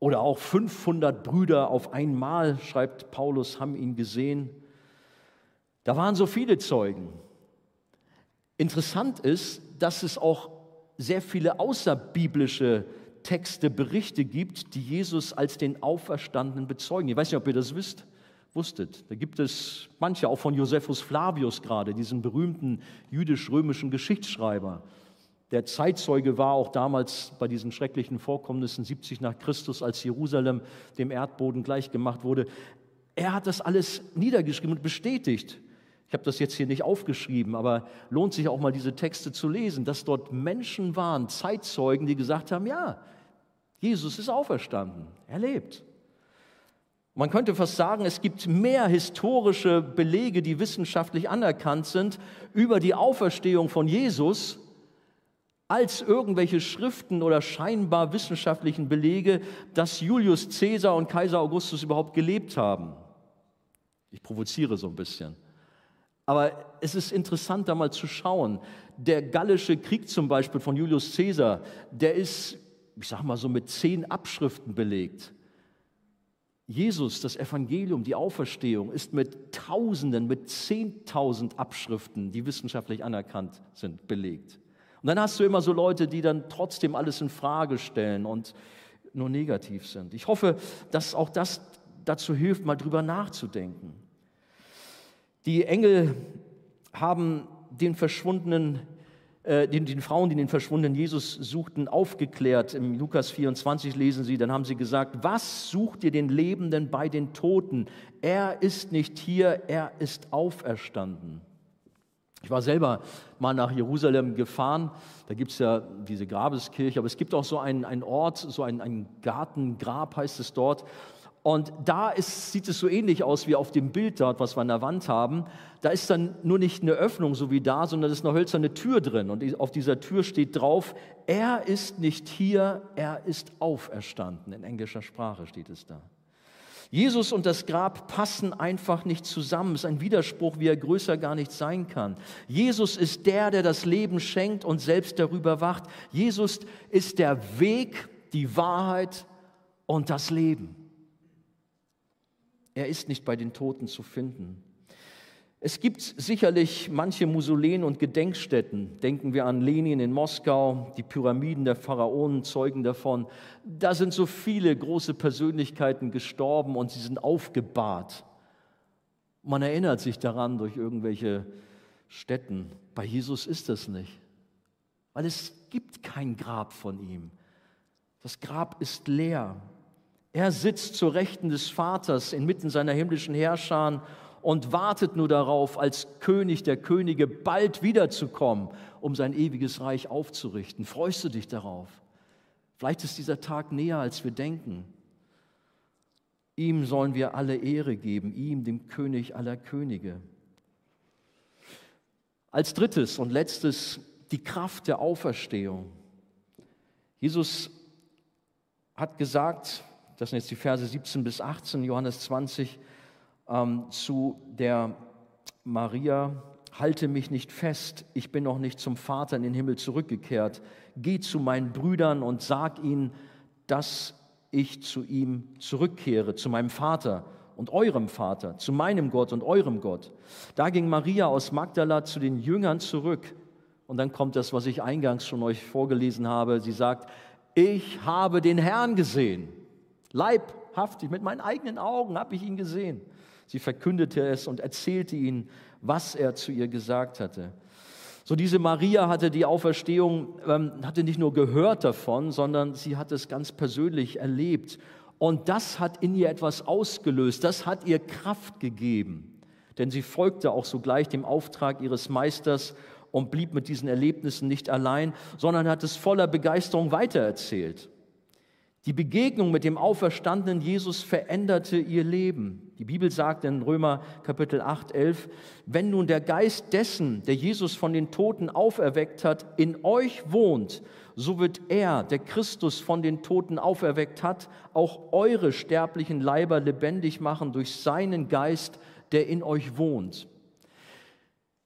Oder auch 500 Brüder auf einmal, schreibt Paulus, haben ihn gesehen. Da waren so viele Zeugen. Interessant ist, dass es auch sehr viele außerbiblische Texte, Berichte gibt, die Jesus als den Auferstandenen bezeugen. Ich weiß nicht, ob ihr das wisst wusstet. Da gibt es manche, auch von Josephus Flavius gerade, diesen berühmten jüdisch-römischen Geschichtsschreiber. Der Zeitzeuge war auch damals bei diesen schrecklichen Vorkommnissen 70 nach Christus, als Jerusalem dem Erdboden gleichgemacht wurde. Er hat das alles niedergeschrieben und bestätigt. Ich habe das jetzt hier nicht aufgeschrieben, aber lohnt sich auch mal diese Texte zu lesen, dass dort Menschen waren, Zeitzeugen, die gesagt haben, ja, Jesus ist auferstanden, er lebt. Man könnte fast sagen, es gibt mehr historische Belege, die wissenschaftlich anerkannt sind, über die Auferstehung von Jesus, als irgendwelche Schriften oder scheinbar wissenschaftlichen Belege, dass Julius Caesar und Kaiser Augustus überhaupt gelebt haben. Ich provoziere so ein bisschen. Aber es ist interessant, da mal zu schauen. Der gallische Krieg zum Beispiel von Julius Caesar, der ist, ich sag mal so, mit zehn Abschriften belegt. Jesus, das Evangelium, die Auferstehung ist mit Tausenden, mit Zehntausend Abschriften, die wissenschaftlich anerkannt sind, belegt. Und dann hast du immer so Leute, die dann trotzdem alles in Frage stellen und nur negativ sind. Ich hoffe, dass auch das dazu hilft, mal drüber nachzudenken. Die Engel haben den verschwundenen äh, den, den, Frauen, die den verschwundenen Jesus suchten, aufgeklärt. Im Lukas 24 lesen sie, dann haben sie gesagt, was sucht ihr den Lebenden bei den Toten? Er ist nicht hier, er ist auferstanden. Ich war selber mal nach Jerusalem gefahren. Da gibt es ja diese Grabeskirche, aber es gibt auch so einen, einen Ort, so ein, ein Gartengrab heißt es dort. Und da ist, sieht es so ähnlich aus wie auf dem Bild dort, was wir an der Wand haben. Da ist dann nur nicht eine Öffnung, so wie da, sondern es ist eine hölzerne Tür drin. Und auf dieser Tür steht drauf, er ist nicht hier, er ist auferstanden. In englischer Sprache steht es da. Jesus und das Grab passen einfach nicht zusammen. Es ist ein Widerspruch, wie er größer gar nicht sein kann. Jesus ist der, der das Leben schenkt und selbst darüber wacht. Jesus ist der Weg, die Wahrheit und das Leben. Er ist nicht bei den Toten zu finden. Es gibt sicherlich manche Mausoleen und Gedenkstätten. Denken wir an Lenin in Moskau, die Pyramiden der Pharaonen zeugen davon. Da sind so viele große Persönlichkeiten gestorben und sie sind aufgebahrt. Man erinnert sich daran durch irgendwelche Stätten. Bei Jesus ist das nicht, weil es gibt kein Grab von ihm. Das Grab ist leer. Er sitzt zur Rechten des Vaters inmitten seiner himmlischen Herrscher und wartet nur darauf, als König der Könige bald wiederzukommen, um sein ewiges Reich aufzurichten. Freust du dich darauf? Vielleicht ist dieser Tag näher, als wir denken. Ihm sollen wir alle Ehre geben, ihm, dem König aller Könige. Als drittes und letztes die Kraft der Auferstehung. Jesus hat gesagt, das sind jetzt die Verse 17 bis 18, Johannes 20, ähm, zu der Maria, halte mich nicht fest, ich bin noch nicht zum Vater in den Himmel zurückgekehrt. Geh zu meinen Brüdern und sag ihnen, dass ich zu ihm zurückkehre, zu meinem Vater und eurem Vater, zu meinem Gott und eurem Gott. Da ging Maria aus Magdala zu den Jüngern zurück. Und dann kommt das, was ich eingangs schon euch vorgelesen habe. Sie sagt, ich habe den Herrn gesehen. Leibhaftig, mit meinen eigenen Augen habe ich ihn gesehen. Sie verkündete es und erzählte ihnen, was er zu ihr gesagt hatte. So diese Maria hatte die Auferstehung, ähm, hatte nicht nur gehört davon, sondern sie hat es ganz persönlich erlebt. Und das hat in ihr etwas ausgelöst, das hat ihr Kraft gegeben. Denn sie folgte auch sogleich dem Auftrag ihres Meisters und blieb mit diesen Erlebnissen nicht allein, sondern hat es voller Begeisterung weitererzählt. Die Begegnung mit dem auferstandenen Jesus veränderte ihr Leben. Die Bibel sagt in Römer Kapitel 8, 11, wenn nun der Geist dessen, der Jesus von den Toten auferweckt hat, in euch wohnt, so wird er, der Christus von den Toten auferweckt hat, auch eure sterblichen Leiber lebendig machen durch seinen Geist, der in euch wohnt.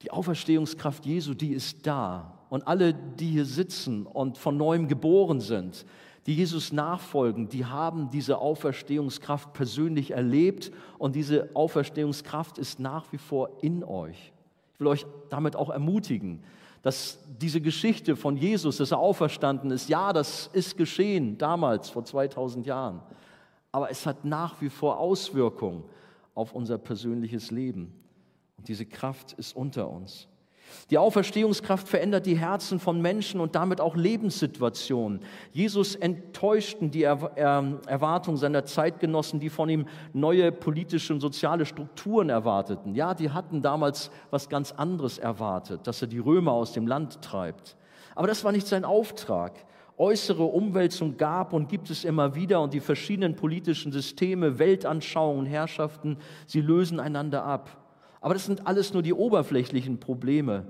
Die Auferstehungskraft Jesu, die ist da. Und alle, die hier sitzen und von neuem geboren sind, die Jesus nachfolgen, die haben diese Auferstehungskraft persönlich erlebt und diese Auferstehungskraft ist nach wie vor in euch. Ich will euch damit auch ermutigen, dass diese Geschichte von Jesus, dass er auferstanden ist, ja, das ist geschehen damals vor 2000 Jahren, aber es hat nach wie vor Auswirkungen auf unser persönliches Leben und diese Kraft ist unter uns. Die Auferstehungskraft verändert die Herzen von Menschen und damit auch Lebenssituationen. Jesus enttäuschten die Erwartungen seiner Zeitgenossen, die von ihm neue politische und soziale Strukturen erwarteten. Ja, die hatten damals was ganz anderes erwartet, dass er die Römer aus dem Land treibt. Aber das war nicht sein Auftrag. Äußere Umwälzung gab und gibt es immer wieder und die verschiedenen politischen Systeme, Weltanschauungen, Herrschaften, sie lösen einander ab. Aber das sind alles nur die oberflächlichen Probleme.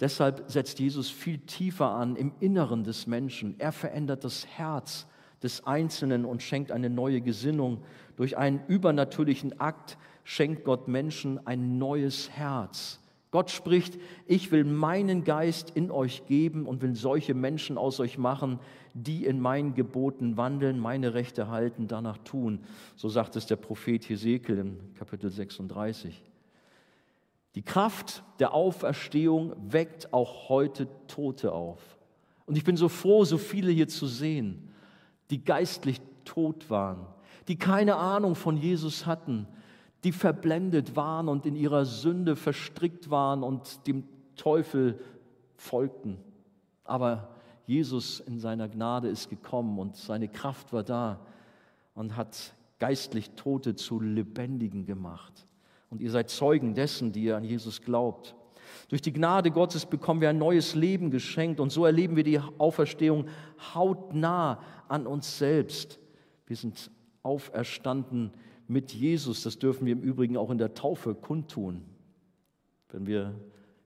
Deshalb setzt Jesus viel tiefer an im Inneren des Menschen. Er verändert das Herz des Einzelnen und schenkt eine neue Gesinnung. Durch einen übernatürlichen Akt schenkt Gott Menschen ein neues Herz, Gott spricht, ich will meinen Geist in euch geben und will solche Menschen aus euch machen, die in meinen Geboten wandeln, meine Rechte halten, danach tun. So sagt es der Prophet Hesekiel in Kapitel 36. Die Kraft der Auferstehung weckt auch heute Tote auf. Und ich bin so froh, so viele hier zu sehen, die geistlich tot waren, die keine Ahnung von Jesus hatten, die verblendet waren und in ihrer Sünde verstrickt waren und dem Teufel folgten. Aber Jesus in seiner Gnade ist gekommen und seine Kraft war da und hat geistlich Tote zu Lebendigen gemacht. Und ihr seid Zeugen dessen, die ihr an Jesus glaubt. Durch die Gnade Gottes bekommen wir ein neues Leben geschenkt und so erleben wir die Auferstehung hautnah an uns selbst. Wir sind auferstanden mit Jesus. Das dürfen wir im Übrigen auch in der Taufe kundtun. Wenn wir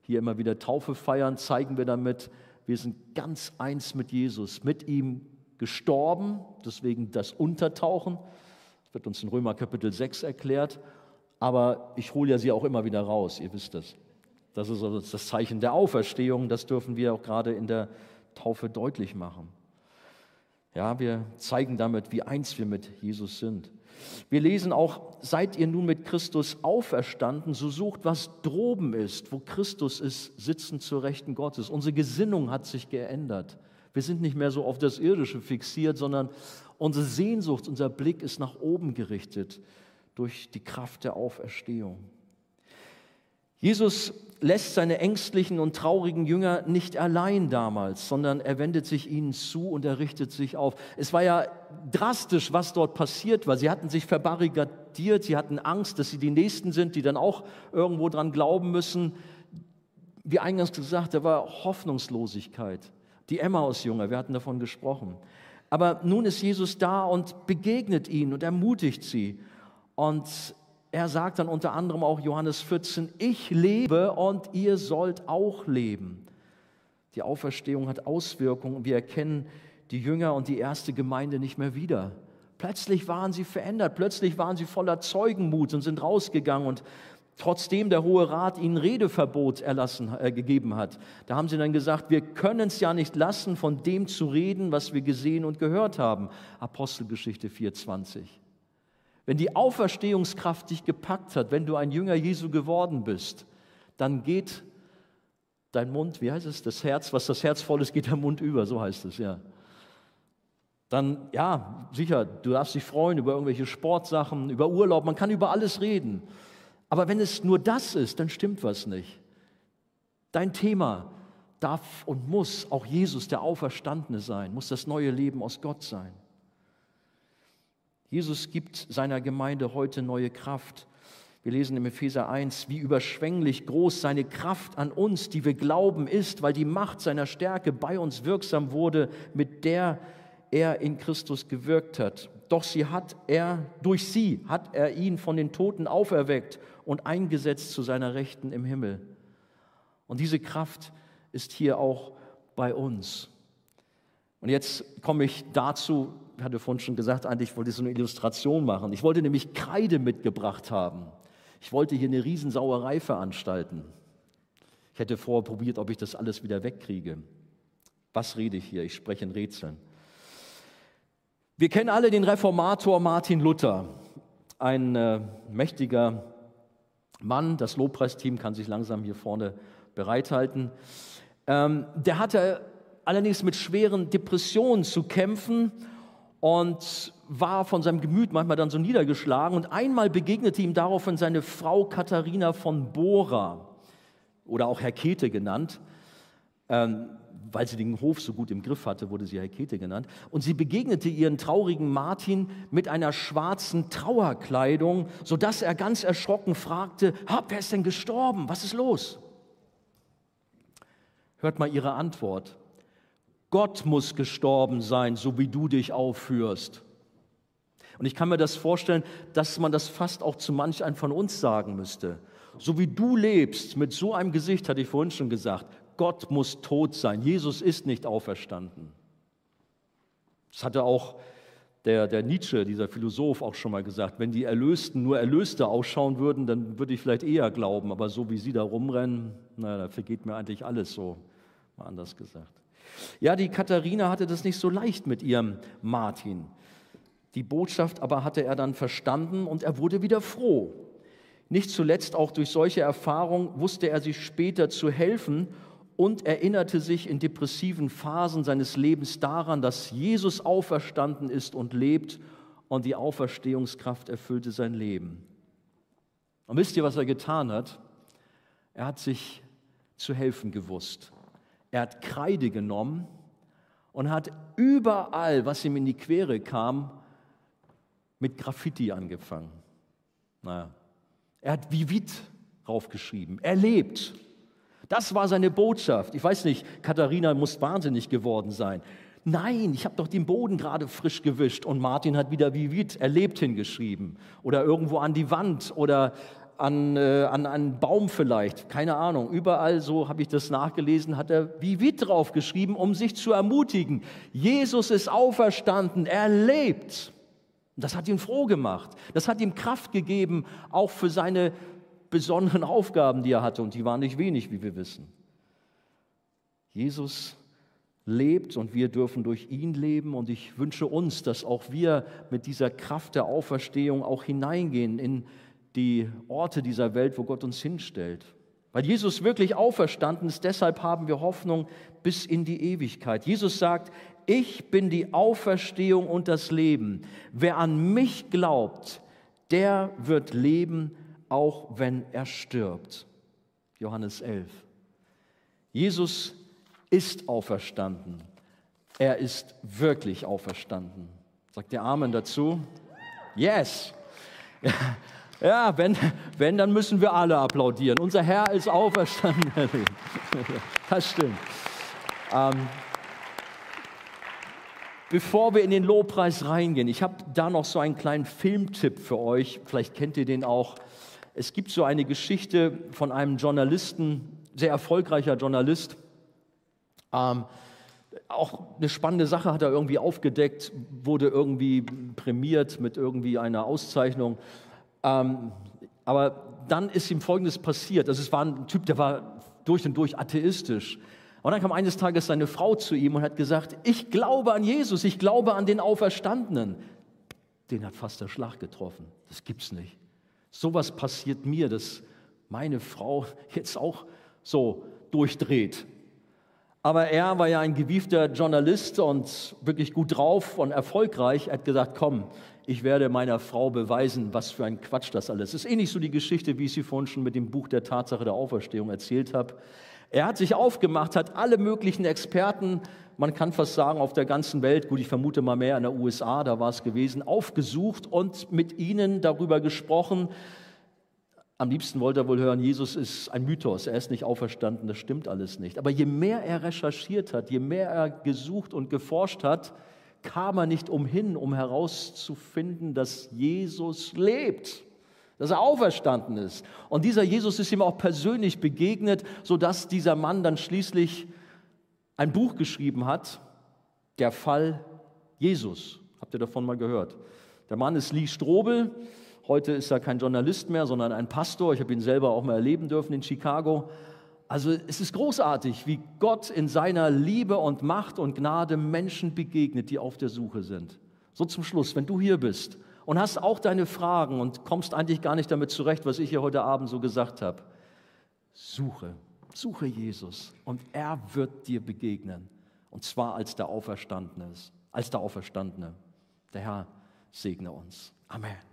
hier immer wieder Taufe feiern, zeigen wir damit, wir sind ganz eins mit Jesus, mit ihm gestorben, deswegen das Untertauchen. Das wird uns in Römer Kapitel 6 erklärt. Aber ich hole ja sie auch immer wieder raus, ihr wisst das. Das ist also das Zeichen der Auferstehung, das dürfen wir auch gerade in der Taufe deutlich machen. Ja, wir zeigen damit, wie eins wir mit Jesus sind. Wir lesen auch, seid ihr nun mit Christus auferstanden, so sucht, was droben ist, wo Christus ist, sitzen zur Rechten Gottes. Unsere Gesinnung hat sich geändert. Wir sind nicht mehr so auf das Irdische fixiert, sondern unsere Sehnsucht, unser Blick ist nach oben gerichtet durch die Kraft der Auferstehung. Jesus lässt seine ängstlichen und traurigen Jünger nicht allein damals, sondern er wendet sich ihnen zu und er richtet sich auf. Es war ja drastisch, was dort passiert war. Sie hatten sich verbarrikadiert, sie hatten Angst, dass sie die Nächsten sind, die dann auch irgendwo dran glauben müssen. Wie eingangs gesagt, da war Hoffnungslosigkeit. Die Emmaus-Jünger, wir hatten davon gesprochen. Aber nun ist Jesus da und begegnet ihnen und ermutigt sie. Und er sagt dann unter anderem auch Johannes 14, ich lebe und ihr sollt auch leben. Die Auferstehung hat Auswirkungen. Wir erkennen die Jünger und die erste Gemeinde nicht mehr wieder. Plötzlich waren sie verändert, plötzlich waren sie voller Zeugenmut und sind rausgegangen und trotzdem der Hohe Rat ihnen Redeverbot erlassen, äh, gegeben hat. Da haben sie dann gesagt, wir können es ja nicht lassen, von dem zu reden, was wir gesehen und gehört haben. Apostelgeschichte 4,20. Wenn die Auferstehungskraft dich gepackt hat, wenn du ein Jünger Jesu geworden bist, dann geht dein Mund, wie heißt es, das Herz, was das Herz voll ist, geht der Mund über, so heißt es, ja. Dann, ja, sicher, du darfst dich freuen über irgendwelche Sportsachen, über Urlaub, man kann über alles reden. Aber wenn es nur das ist, dann stimmt was nicht. Dein Thema darf und muss auch Jesus, der Auferstandene sein, muss das neue Leben aus Gott sein. Jesus gibt seiner Gemeinde heute neue Kraft. Wir lesen im Epheser 1, wie überschwänglich groß seine Kraft an uns, die wir glauben, ist, weil die Macht seiner Stärke bei uns wirksam wurde, mit der er in Christus gewirkt hat. Doch sie hat er, durch sie hat er ihn von den Toten auferweckt und eingesetzt zu seiner Rechten im Himmel. Und diese Kraft ist hier auch bei uns. Und jetzt komme ich dazu, ich hatte vorhin schon gesagt, eigentlich wollte ich so eine Illustration machen. Ich wollte nämlich Kreide mitgebracht haben. Ich wollte hier eine Riesensauerei veranstalten. Ich hätte vorher probiert, ob ich das alles wieder wegkriege. Was rede ich hier? Ich spreche in Rätseln. Wir kennen alle den Reformator Martin Luther, ein äh, mächtiger Mann. Das Lobpreisteam kann sich langsam hier vorne bereithalten. Ähm, der hatte allerdings mit schweren Depressionen zu kämpfen und war von seinem Gemüt manchmal dann so niedergeschlagen. Und einmal begegnete ihm daraufhin seine Frau Katharina von Bora oder auch Herkete genannt. Ähm, weil sie den Hof so gut im Griff hatte, wurde sie Herkete genannt. Und sie begegnete ihren traurigen Martin mit einer schwarzen Trauerkleidung, sodass er ganz erschrocken fragte, wer ist denn gestorben? Was ist los? Hört mal ihre Antwort. Gott muss gestorben sein, so wie du dich aufführst. Und ich kann mir das vorstellen, dass man das fast auch zu manch einem von uns sagen müsste. So wie du lebst, mit so einem Gesicht, hatte ich vorhin schon gesagt, Gott muss tot sein. Jesus ist nicht auferstanden. Das hatte auch der, der Nietzsche, dieser Philosoph, auch schon mal gesagt, wenn die Erlösten nur Erlöste ausschauen würden, dann würde ich vielleicht eher glauben. Aber so wie sie da rumrennen, naja, da vergeht mir eigentlich alles so, mal anders gesagt. Ja, die Katharina hatte das nicht so leicht mit ihrem Martin. Die Botschaft aber hatte er dann verstanden und er wurde wieder froh. Nicht zuletzt auch durch solche Erfahrungen wusste er sich später zu helfen und erinnerte sich in depressiven Phasen seines Lebens daran, dass Jesus auferstanden ist und lebt und die Auferstehungskraft erfüllte sein Leben. Und wisst ihr, was er getan hat? Er hat sich zu helfen gewusst. Er hat Kreide genommen und hat überall, was ihm in die Quere kam, mit Graffiti angefangen. Naja, er hat Vivit draufgeschrieben. Er lebt. Das war seine Botschaft. Ich weiß nicht, Katharina muss wahnsinnig geworden sein. Nein, ich habe doch den Boden gerade frisch gewischt und Martin hat wieder Vivit erlebt hingeschrieben oder irgendwo an die Wand oder an, äh, an einen Baum vielleicht, keine Ahnung. Überall, so habe ich das nachgelesen, hat er Vivit draufgeschrieben, um sich zu ermutigen. Jesus ist auferstanden, er lebt. Das hat ihn froh gemacht. Das hat ihm Kraft gegeben, auch für seine besonderen Aufgaben, die er hatte, und die waren nicht wenig, wie wir wissen. Jesus lebt und wir dürfen durch ihn leben und ich wünsche uns, dass auch wir mit dieser Kraft der Auferstehung auch hineingehen in die Orte dieser Welt, wo Gott uns hinstellt. Weil Jesus wirklich auferstanden ist, deshalb haben wir Hoffnung bis in die Ewigkeit. Jesus sagt, ich bin die Auferstehung und das Leben. Wer an mich glaubt, der wird leben, auch wenn er stirbt. Johannes 11. Jesus ist auferstanden. Er ist wirklich auferstanden. Sagt der Amen dazu? Yes. Ja, wenn, wenn, dann müssen wir alle applaudieren. Unser Herr ist auferstanden. Das stimmt. Ähm, bevor wir in den Lobpreis reingehen, ich habe da noch so einen kleinen Filmtipp für euch. Vielleicht kennt ihr den auch. Es gibt so eine Geschichte von einem Journalisten, sehr erfolgreicher Journalist. Ähm, auch eine spannende Sache hat er irgendwie aufgedeckt, wurde irgendwie prämiert mit irgendwie einer Auszeichnung. Ähm, aber dann ist ihm Folgendes passiert. Also es war ein Typ, der war durch und durch atheistisch. Und dann kam eines Tages seine Frau zu ihm und hat gesagt, ich glaube an Jesus, ich glaube an den Auferstandenen. Den hat fast der Schlag getroffen. Das gibt's nicht. Sowas passiert mir, dass meine Frau jetzt auch so durchdreht. Aber er war ja ein gewiefter Journalist und wirklich gut drauf und erfolgreich. Er hat gesagt, komm, ich werde meiner Frau beweisen, was für ein Quatsch das alles ist. Ähnlich so die Geschichte, wie ich sie vorhin schon mit dem Buch der Tatsache der Auferstehung erzählt habe. Er hat sich aufgemacht, hat alle möglichen Experten, man kann fast sagen auf der ganzen Welt, gut, ich vermute mal mehr in der USA, da war es gewesen, aufgesucht und mit ihnen darüber gesprochen. Am liebsten wollte er wohl hören, Jesus ist ein Mythos, er ist nicht auferstanden, das stimmt alles nicht. Aber je mehr er recherchiert hat, je mehr er gesucht und geforscht hat, kam er nicht umhin, um herauszufinden, dass Jesus lebt dass er auferstanden ist. Und dieser Jesus ist ihm auch persönlich begegnet, sodass dieser Mann dann schließlich ein Buch geschrieben hat, Der Fall Jesus. Habt ihr davon mal gehört? Der Mann ist Lee Strobel. Heute ist er kein Journalist mehr, sondern ein Pastor. Ich habe ihn selber auch mal erleben dürfen in Chicago. Also es ist großartig, wie Gott in seiner Liebe und Macht und Gnade Menschen begegnet, die auf der Suche sind. So zum Schluss, wenn du hier bist und hast auch deine Fragen und kommst eigentlich gar nicht damit zurecht, was ich hier heute Abend so gesagt habe. Suche, suche Jesus und er wird dir begegnen. Und zwar als der Auferstandene als der Auferstandene. Der Herr segne uns. Amen.